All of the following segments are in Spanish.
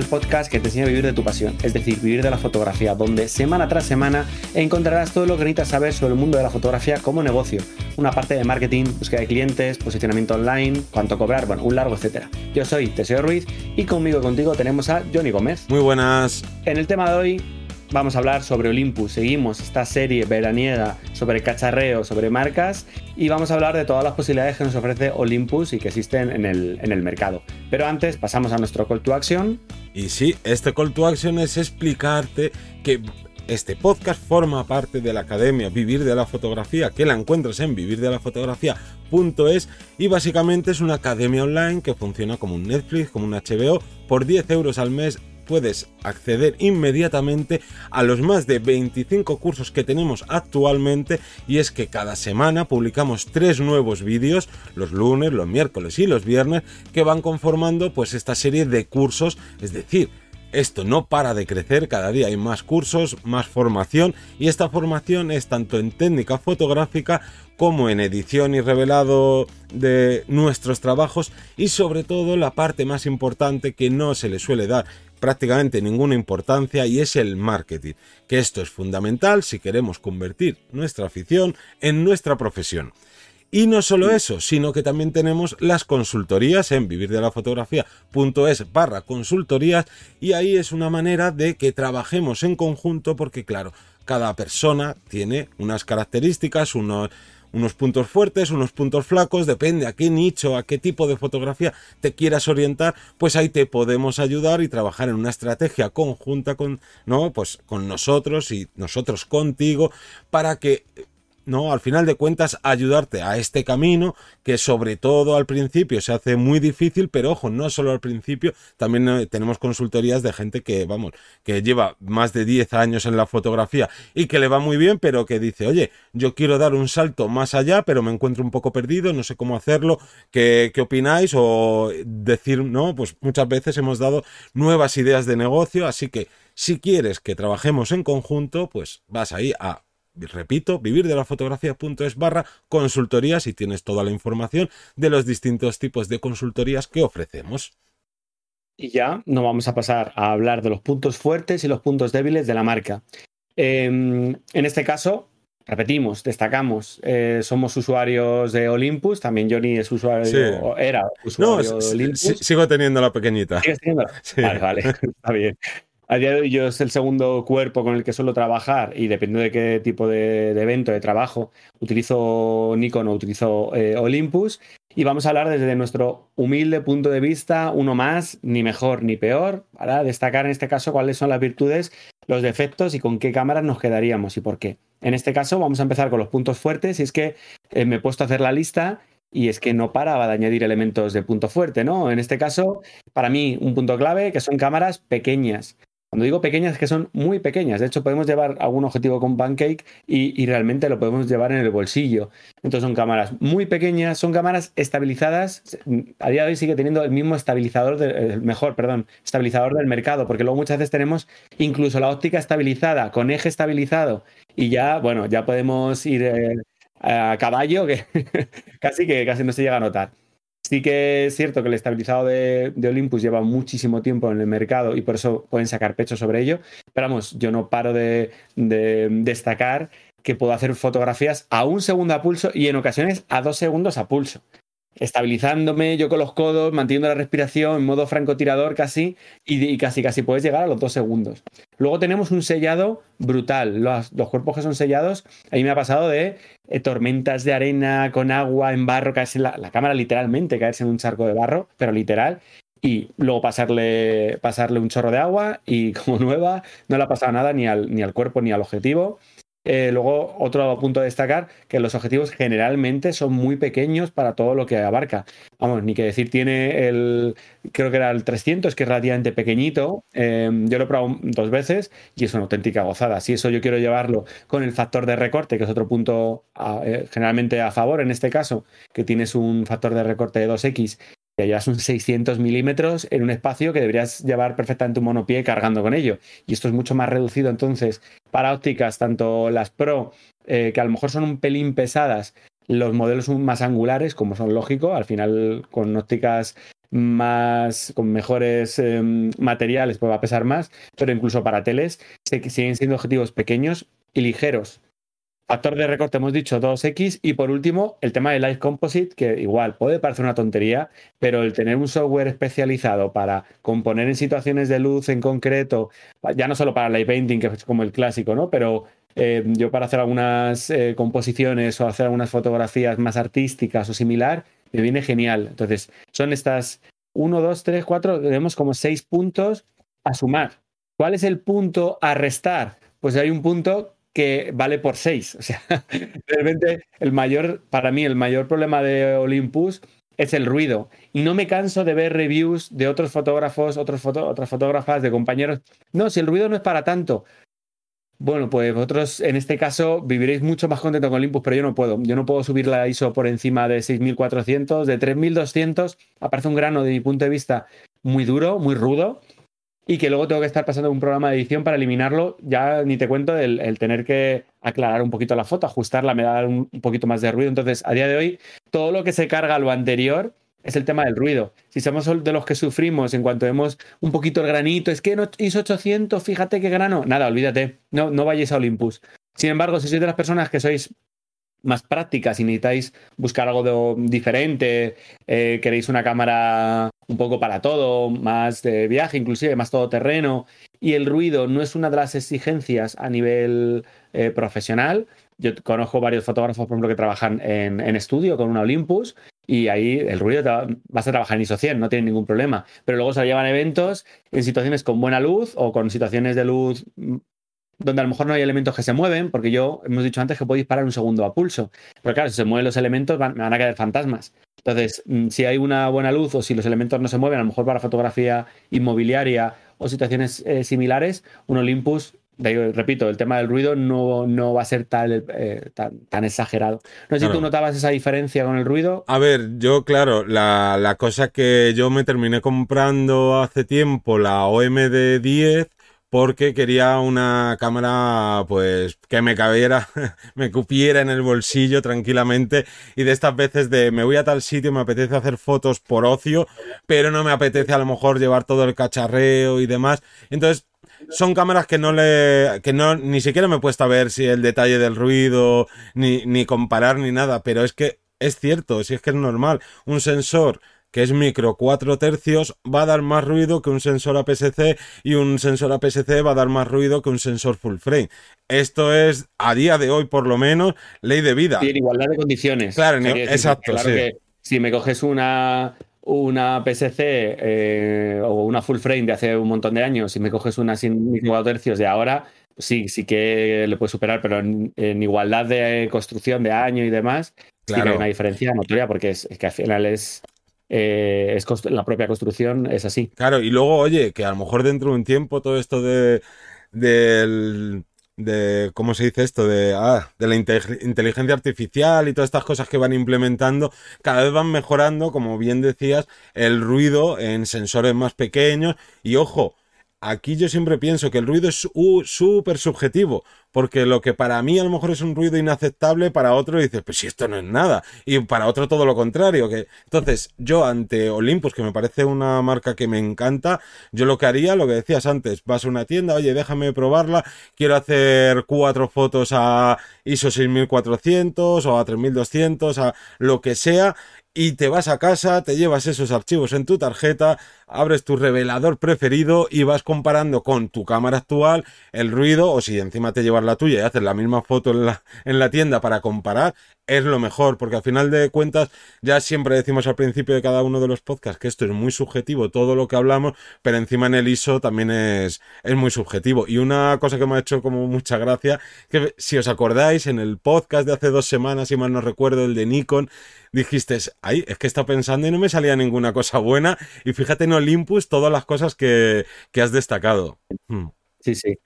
al podcast que te enseña a vivir de tu pasión, es decir, vivir de la fotografía, donde semana tras semana encontrarás todo lo que necesitas saber sobre el mundo de la fotografía como negocio, una parte de marketing, búsqueda de clientes, posicionamiento online, cuánto cobrar, bueno, un largo etcétera. Yo soy Teseo Ruiz y conmigo y contigo tenemos a Johnny Gómez. Muy buenas. En el tema de hoy vamos a hablar sobre Olympus. Seguimos esta serie veraniega sobre cacharreo, sobre marcas y vamos a hablar de todas las posibilidades que nos ofrece Olympus y que existen en el, en el mercado. Pero antes pasamos a nuestro call to action. Y sí, este call to action es explicarte que este podcast forma parte de la academia Vivir de la Fotografía, que la encuentras en vivirdelafotografía.es y básicamente es una academia online que funciona como un Netflix, como un HBO, por 10 euros al mes puedes acceder inmediatamente a los más de 25 cursos que tenemos actualmente y es que cada semana publicamos tres nuevos vídeos los lunes, los miércoles y los viernes que van conformando pues esta serie de cursos, es decir, esto no para de crecer, cada día hay más cursos, más formación y esta formación es tanto en técnica fotográfica como en edición y revelado de nuestros trabajos y sobre todo la parte más importante que no se le suele dar prácticamente ninguna importancia y es el marketing, que esto es fundamental si queremos convertir nuestra afición en nuestra profesión. Y no solo eso, sino que también tenemos las consultorías en vivirdelafotografía.es barra consultorías y ahí es una manera de que trabajemos en conjunto porque claro, cada persona tiene unas características, unos unos puntos fuertes, unos puntos flacos, depende a qué nicho, a qué tipo de fotografía te quieras orientar, pues ahí te podemos ayudar y trabajar en una estrategia conjunta con, ¿no? Pues con nosotros y nosotros contigo para que ¿no? Al final de cuentas, ayudarte a este camino que sobre todo al principio se hace muy difícil, pero ojo, no solo al principio, también eh, tenemos consultorías de gente que, vamos, que lleva más de 10 años en la fotografía y que le va muy bien, pero que dice, oye, yo quiero dar un salto más allá, pero me encuentro un poco perdido, no sé cómo hacerlo, ¿qué, qué opináis? O decir, no, pues muchas veces hemos dado nuevas ideas de negocio, así que si quieres que trabajemos en conjunto, pues vas ahí a repito, vivirdelafotografía.es barra consultorías y tienes toda la información de los distintos tipos de consultorías que ofrecemos. Y ya nos vamos a pasar a hablar de los puntos fuertes y los puntos débiles de la marca. Em, en este caso, repetimos, destacamos, eh, somos usuarios de Olympus, también Johnny es usuario, era usuario de Olympus. sigo teniendo la pequeñita. Vale, vale, está bien. A día de hoy yo es el segundo cuerpo con el que suelo trabajar y depende de qué tipo de, evento, de trabajo, utilizo Nikon o utilizo eh, Olympus. Y vamos a hablar desde nuestro humilde punto de vista, uno más, ni mejor ni peor, para destacar en este caso cuáles son las virtudes, los defectos y con qué cámaras nos quedaríamos y por qué. En este caso vamos a empezar con los puntos fuertes y es que eh, me he puesto a hacer la lista y es que no paraba de añadir elementos de punto fuerte, ¿no? En este caso, para mí, un punto clave que son cámaras pequeñas. Cuando digo pequeñas, que son muy pequeñas. De hecho, podemos llevar algún objetivo con Pancake y, realmente lo podemos llevar en el bolsillo. Entonces son cámaras muy pequeñas, son cámaras estabilizadas. A día de hoy sigue teniendo el mismo estabilizador, el mejor, perdón, estabilizador del mercado, porque luego muchas veces tenemos incluso la óptica estabilizada, con eje estabilizado, y ya, bueno, ya podemos ir eh, a caballo, que casi que casi no se llega a notar. Sí que es cierto que el estabilizado de, Olympus lleva muchísimo tiempo en el mercado y por eso pueden sacar pecho sobre ello. Pero vamos, yo no paro de, de destacar que puedo hacer fotografías a un segundo a pulso y en ocasiones a dos segundos a pulso estabilizándome yo con los codos, manteniendo la respiración en modo francotirador casi, y, casi casi puedes llegar a los dos segundos. Luego tenemos un sellado brutal. Los, cuerpos que son sellados, a mí me ha pasado de eh, tormentas de arena con agua en barro, caerse en la, cámara literalmente, caerse en un charco de barro, pero literal. Y luego pasarle, pasarle un chorro de agua y como nueva, no le ha pasado nada ni al, ni al cuerpo ni al objetivo. Eh, luego, otro punto a destacar, que los objetivos generalmente son muy pequeños para todo lo que abarca. Vamos, ni que decir, tiene el, creo que era el 300, que es relativamente pequeñito. Em, yo lo he probado dos veces y es una auténtica gozada. Si eso yo quiero llevarlo con el factor de recorte, que es otro punto eh, generalmente a favor en este caso, que tienes un factor de recorte de 2X ya llevas un 600 milímetros en un espacio que deberías llevar perfectamente un monopié cargando con ello. Y esto es mucho más reducido entonces para ópticas, tanto las Pro, eh, que a lo mejor son un pelín pesadas, los modelos más angulares, como son lógico, al final con ópticas más, con mejores em, materiales, pues va a pesar más, pero incluso para teles siguen siendo objetivos pequeños y ligeros. Factor de recorte hemos dicho 2X y por último el tema de Light Composite, que igual puede parecer una tontería, pero el tener un software especializado para componer en situaciones de luz en concreto, ya no solo para light painting, que es como el clásico, ¿no? Pero eh, yo para hacer algunas eh, composiciones o hacer algunas fotografías más artísticas o similar, me viene genial. Entonces, son estas 1, 2, 3, 4, tenemos como seis puntos a sumar. ¿Cuál es el punto a restar? Pues hay un punto que vale por 6. O sea, realmente el mayor, para mí, el mayor problema de Olympus es el ruido. Y no me canso de ver reviews de otros fotógrafos, otros otras fotógrafas, de compañeros. No, si el ruido no es para tanto. Bueno, pues vosotros en este caso viviréis mucho más contento con Olympus, pero yo no puedo. Yo no puedo subir la ISO por encima de 6400, de 3200. Aparece un grano de mi punto de vista muy duro, muy rudo y que luego tengo que estar pasando un programa de edición para eliminarlo. Ya ni te cuento el, tener que aclarar un poquito la foto, ajustarla, me da un, poquito más de ruido. Entonces, a día de hoy, todo lo que se carga lo anterior es el tema del ruido. Si somos de los que sufrimos en cuanto vemos un poquito el granito, es que no hizo 800, fíjate qué grano. Nada, olvídate, no, no vayáis a Olympus. Sin embargo, si sois de las personas que sois más prácticas y necesitáis buscar algo diferente, eh, queréis una cámara un poco para todo, más de viaje, inclusive más todoterreno, y el ruido no es una de las exigencias a nivel eh, profesional. Yo conozco varios fotógrafos, por ejemplo, que trabajan en, estudio con una Olympus y ahí el ruido vas a trabajar en ISO 100, no tiene ningún problema. Pero luego se llevan eventos en situaciones con buena luz o con situaciones de luz donde a lo mejor no hay elementos que se mueven, porque yo hemos dicho antes que puedo disparar un segundo a pulso. Pero claro, si se mueven los elementos me van a quedar fantasmas. Entonces, mm, si hay una buena luz o si los elementos no se mueven, a lo mejor para fotografía inmobiliaria o situaciones eh, similares, un Olympus, repito, el tema del ruido no, no va a ser tal, eh, tan, exagerado. No sé si tú notabas esa diferencia con el ruido. A ver, yo, claro, la, la cosa que yo me terminé comprando hace tiempo, la OMD 10, porque quería una cámara pues que me cabiera, me cupiera en el bolsillo tranquilamente y de estas veces de me voy a tal sitio, me apetece hacer fotos por ocio, pero no me apetece a lo mejor llevar todo el cacharreo y demás. Entonces, son cámaras que no le que no ni siquiera me he puesto a ver si el detalle del ruido ni ni comparar ni nada, pero es que es cierto, si es que es normal, un sensor que es micro 4 tercios, va a dar más ruido que un sensor APS-C y un sensor APS-C va a dar más ruido que un sensor full frame. Esto es, a día de hoy por lo menos, ley de vida. Y en igualdad de condiciones. Claro, exacto. Claro que si me coges una, una PSC eh, o una full frame de hace un montón de años y me coges una sin micro 4 tercios de ahora, sí, sí que le puedes superar, pero en, igualdad de construcción de año y demás, sí que hay una diferencia notoria porque es que al final es eh, es la propia construcción es así. Claro, y luego, oye, que a lo mejor dentro de un tiempo todo esto de del de cómo se dice esto de ah, de la inteligencia artificial y todas estas cosas que van implementando cada vez van mejorando como bien decías el ruido en sensores más pequeños y ojo aquí yo siempre pienso que el ruido es súper subjetivo, porque lo que para mí a lo mejor es un ruido inaceptable, para otro dices, pues si esto no es nada, y para otro todo lo contrario. Que... Entonces, yo ante Olympus, que me parece una marca que me encanta, yo lo que haría, lo que decías antes, vas a una tienda, oye, déjame probarla, quiero hacer cuatro fotos a ISO 6400 o a 3200, a lo que sea, y te vas a casa, te llevas esos archivos en tu tarjeta, abres tu revelador preferido y vas comparando con tu cámara actual el ruido o si encima te llevas la tuya y haces la misma foto en la, en la tienda para comparar, es lo mejor, porque al final de cuentas ya siempre decimos al principio de cada uno de los podcasts que esto es muy subjetivo, todo lo que hablamos, pero encima en el ISO también es, es muy subjetivo. Y una cosa que me ha hecho como mucha gracia, que si os acordáis, en el podcast de hace dos semanas, si mal no recuerdo, el de Nikon, dijiste, ay, es que está pensando y no me salía ninguna cosa buena, y fíjate en Olympus todas las cosas que, has destacado. Hmm. Sí, sí.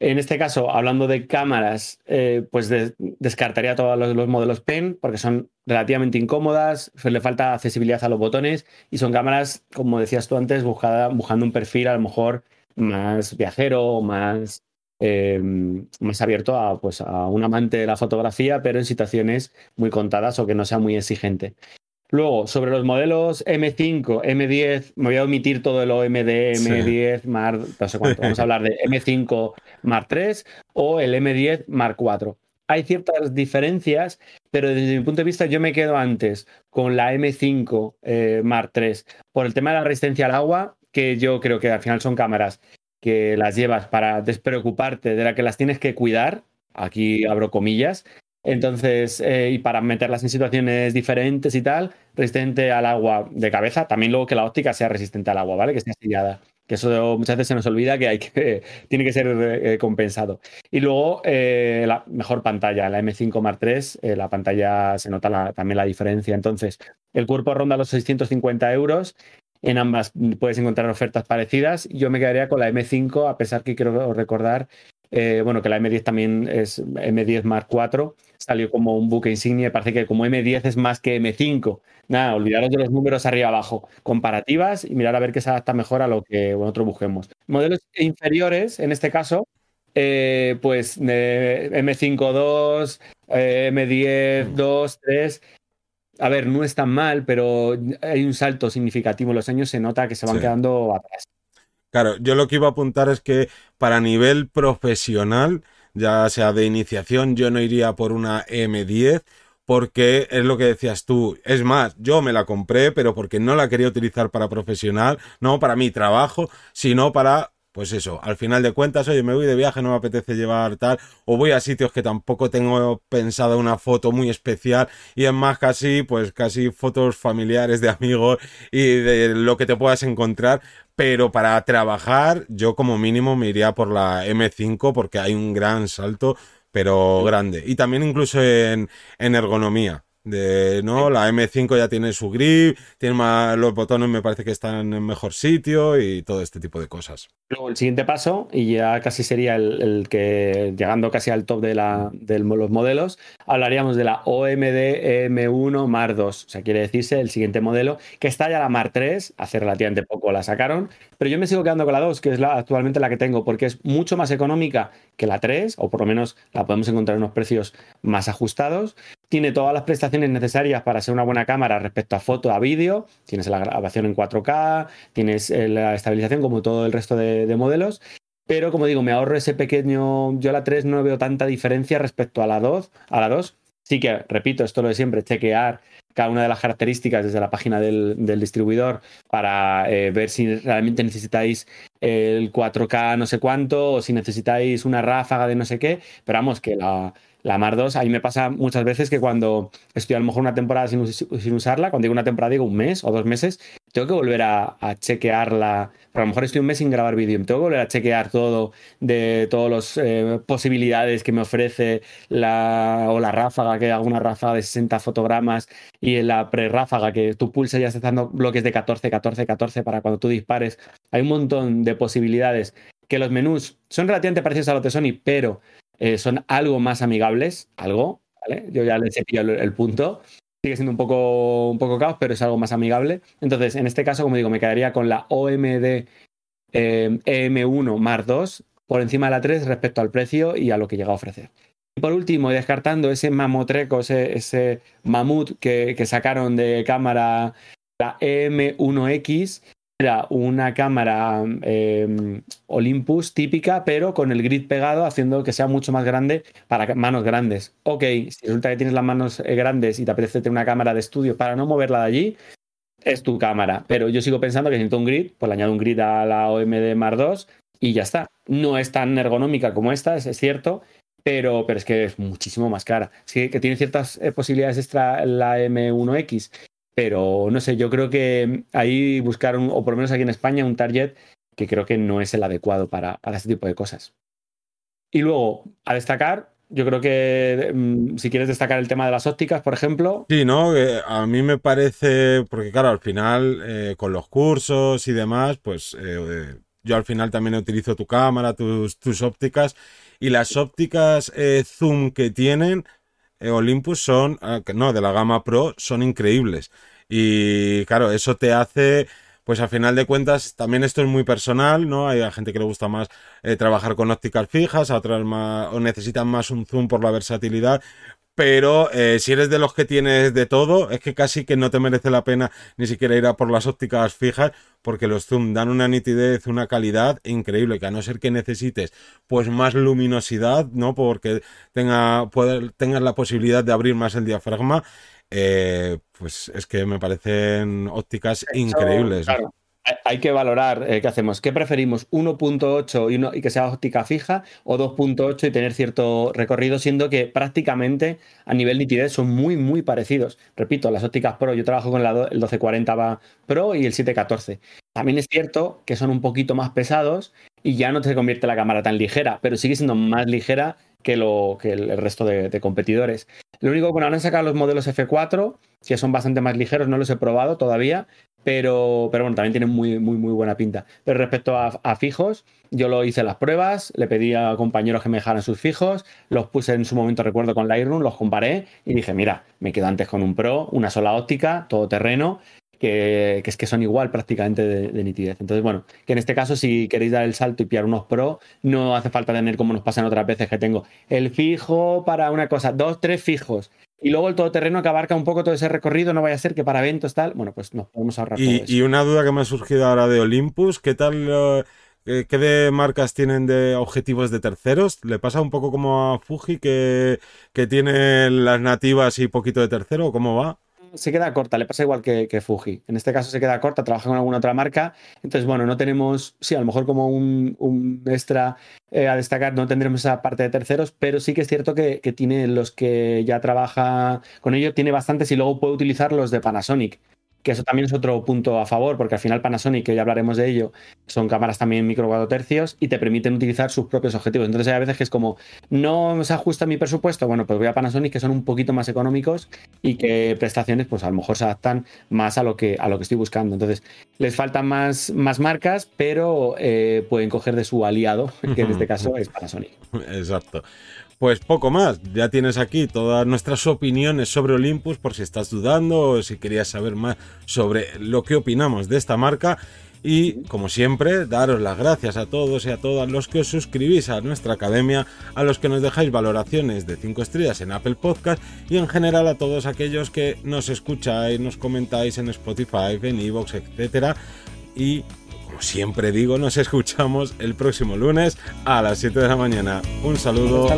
En este caso, hablando de cámaras, eh, pues descartaría todos los, modelos PEN porque son relativamente incómodas, le falta accesibilidad a los botones y son cámaras, como decías tú antes, buscando un perfil a lo mejor más viajero, más, eh, más abierto a, pues, a un amante de la fotografía, pero en situaciones muy contadas o que no sea muy exigente. Luego, sobre los modelos M5, M10, me voy a omitir todo el OMD, M10, Mar, no sé cuánto. Vamos a hablar de M5 Mark 3 o el M10 Mark 4. Hay ciertas diferencias, pero desde mi punto de vista yo me quedo antes con la M5 eh, Mark 3 por el tema de la resistencia al agua, que yo creo que al final son cámaras que las llevas para despreocuparte de la que las tienes que cuidar, aquí abro comillas, entonces, eh, y para meterlas en situaciones diferentes y tal, resistente al agua de cabeza, también luego que la óptica sea resistente al agua, ¿vale? Que esté sellada. Que eso muchas veces se nos olvida que hay que tiene que ser eh, compensado. Y luego eh, la mejor pantalla, la M5 Mark III, la pantalla se nota también la diferencia. Entonces, el cuerpo ronda los 650 euros en ambas puedes encontrar ofertas parecidas. Yo me quedaría con la M5, a pesar que quiero recordar, eh, bueno, que la M10 también es M10 Mark IV, salió como un buque insignia. Parece que como M10 es más que M5. Nada, olvidaros de los números arriba abajo. Comparativas y mirar a ver qué se adapta mejor a lo que nosotros busquemos. Modelos inferiores, en este caso, eh, pues M5 2, M10 2, 3 a ver, no es tan mal, pero hay un salto significativo en los años, se nota que se van quedando atrás. Claro, yo lo que iba a apuntar es que para nivel profesional, ya sea de iniciación, yo no iría por una M10 porque es lo que decías tú. Es más, yo me la compré, pero porque no la quería utilizar para profesional, no para mi trabajo, sino para pues eso, al final de cuentas, oye, me voy de viaje, no me apetece llevar tal, o voy a sitios que tampoco tengo pensado una foto muy especial y es más casi, pues casi fotos familiares de amigos y de lo que te puedas encontrar, pero para trabajar yo como mínimo me iría por la M5 porque hay un gran salto, pero grande. Y también incluso en, en ergonomía. De, ¿no? La M5 ya tiene su grip, tiene más, los botones me parece que están en mejor sitio y todo este tipo de cosas. Luego el siguiente paso, y ya casi sería el, que, llegando casi al top de, la, de los modelos, hablaríamos de la OMD M1 Mar 2. O sea, quiere decirse el siguiente modelo, que está ya la Mar 3, hace relativamente poco la sacaron, pero yo me sigo quedando con la 2, que es la, actualmente la que tengo, porque es mucho más económica que la 3, o por lo menos la podemos encontrar en unos precios más ajustados. Tiene todas las prestaciones necesarias para ser una buena cámara respecto a foto, a vídeo. Tienes la grabación en 4K, tienes eh, la estabilización como todo el resto de, modelos. Pero como digo, me ahorro ese pequeño. Yo la 3 no veo tanta diferencia respecto a la 2. A la 2. Sí que, repito, esto lo de siempre, chequear cada una de las características desde la página del, distribuidor para eh, ver si realmente necesitáis el 4K no sé cuánto o si necesitáis una ráfaga de no sé qué. Pero vamos, que la, la Mar 2, a mí me pasa muchas veces que cuando estoy a lo mejor una temporada sin, usarla, cuando digo una temporada digo un mes o dos meses, tengo que volver a, chequearla. Pero a lo mejor estoy un mes sin grabar vídeo, tengo que volver a chequear todo de todas las eh, posibilidades que me ofrece la, o la ráfaga, que hay alguna ráfaga de 60 fotogramas y en la pre-ráfaga que tú pulsas ya estás dando bloques de 14, 14, 14 para cuando tú dispares. Hay un montón de posibilidades que los menús son relativamente parecidos a los de Sony, pero eh, son algo más amigables, algo, ¿vale? Yo ya les he pillado el, punto. Sigue siendo un poco, un poco caos, pero es algo más amigable. Entonces, en este caso, como digo, me quedaría con la OMD EM1 eh, Mark II por encima de la 3 respecto al precio y a lo que llega a ofrecer. Y por último, descartando ese mamotreco, ese, ese mamut que, que sacaron de cámara, la EM1X, era una cámara em, Olympus típica, pero con el grid pegado, haciendo que sea mucho más grande para manos grandes. Ok, si resulta que tienes las manos eh, grandes y te apetece tener una cámara de estudio para no moverla de allí, es tu cámara. Pero yo sigo pensando que si necesito un grid, pues le añado un grid a la OMD Mark II y ya está. No es tan ergonómica como esta, es, cierto, pero, pero, es que es muchísimo más cara. Sí que tiene ciertas eh, posibilidades extra la M1X pero no sé, yo creo que ahí buscaron, o por lo menos aquí en España, un target que creo que no es el adecuado para, para este tipo de cosas. Y luego, a destacar, yo creo que mm, si quieres destacar el tema de las ópticas, por ejemplo. Sí, ¿no? a mí me parece, porque claro, al final, eh, con los cursos y demás, pues eh, yo al final también utilizo tu cámara, tus, tus ópticas, y las ópticas eh, zoom que tienen Olympus son, ah, no, de la gama Pro, son increíbles. Y claro, eso te hace pues a final de cuentas también esto es muy personal, ¿no? Hay gente que le gusta más eh, trabajar con ópticas fijas, a otras más, o necesitan más un zoom por la versatilidad, pero eh, si eres de los que tienes de todo, es que casi que no te merece la pena ni siquiera ir a por las ópticas fijas, porque los zoom dan una nitidez, una calidad increíble, que a no ser que necesites pues más luminosidad, ¿no? Porque tenga, tengas la posibilidad de abrir más el diafragma, eh, pues es que me parecen ópticas increíbles hay que valorar eh, qué hacemos. ¿Qué preferimos? ¿1.8 y, que sea óptica fija o 2.8 y tener cierto recorrido, siendo que prácticamente a nivel nitidez son muy, muy parecidos? Repito, las ópticas Pro, yo trabajo con el 1240 Pro y el 714. También es cierto que son un poquito más pesados y ya no te convierte la cámara tan ligera, pero sigue siendo más ligera que, lo, que el resto de, competidores. Lo único que bueno, han sacado los modelos F4, que son bastante más ligeros, no los he probado todavía, pero, pero bueno, también tienen muy, muy, muy buena pinta. Pero respecto a, fijos, yo lo hice las pruebas, le pedí a compañeros que me dejaran sus fijos, los puse en su momento, recuerdo, con Lightroom, los comparé y dije, mira, me quedo antes con un Pro, una sola óptica, todo terreno, que, es que son igual prácticamente de, nitidez. Entonces, bueno, que en este caso, si queréis dar el salto y pillar unos Pro, no hace falta tener, como nos pasan otras veces, que tengo el fijo para una cosa, dos, tres fijos. Y luego el todoterreno que abarca un poco todo ese recorrido, no vaya a ser que para eventos tal, bueno, pues nos podemos ahorrar y, todo eso. Y una duda que me ha surgido ahora de Olympus, ¿qué tal, eh, qué de marcas tienen de objetivos de terceros? ¿Le pasa un poco como a Fuji que, que tiene las nativas y poquito de tercero? ¿Cómo va? Se queda corta, le pasa igual que, Fuji. En este caso se queda corta, trabaja con alguna otra marca. Entonces, bueno, no tenemos, sí, a lo mejor como un, extra eh, a destacar, no tendremos esa parte de terceros, pero sí que es cierto que, que, tiene los que ya trabaja con ellos, tiene bastantes y luego puede utilizar los de Panasonic que eso también es otro punto a favor, porque al final Panasonic, que ya hablaremos de ello, son cámaras también micro 4 tercios y te permiten utilizar sus propios objetivos. Entonces hay a veces que es como, no se ajusta mi presupuesto, bueno, pues voy a Panasonic que son un poquito más económicos y que prestaciones pues a lo mejor se adaptan más a lo que, a lo que estoy buscando. Entonces les faltan más, más marcas, pero eh, pueden coger de su aliado, que en este caso es Panasonic. Exacto. Pues poco más, ya tienes aquí todas nuestras opiniones sobre Olympus por si estás dudando o si querías saber más sobre lo que opinamos de esta marca. Y como siempre, daros las gracias a todos y a todas los que os suscribís a nuestra academia, a los que nos dejáis valoraciones de 5 estrellas en Apple Podcast y en general a todos aquellos que nos escucháis, nos comentáis en Spotify, en Evox, etc. Y como siempre digo, nos escuchamos el próximo lunes a las 7 de la mañana. Un saludo.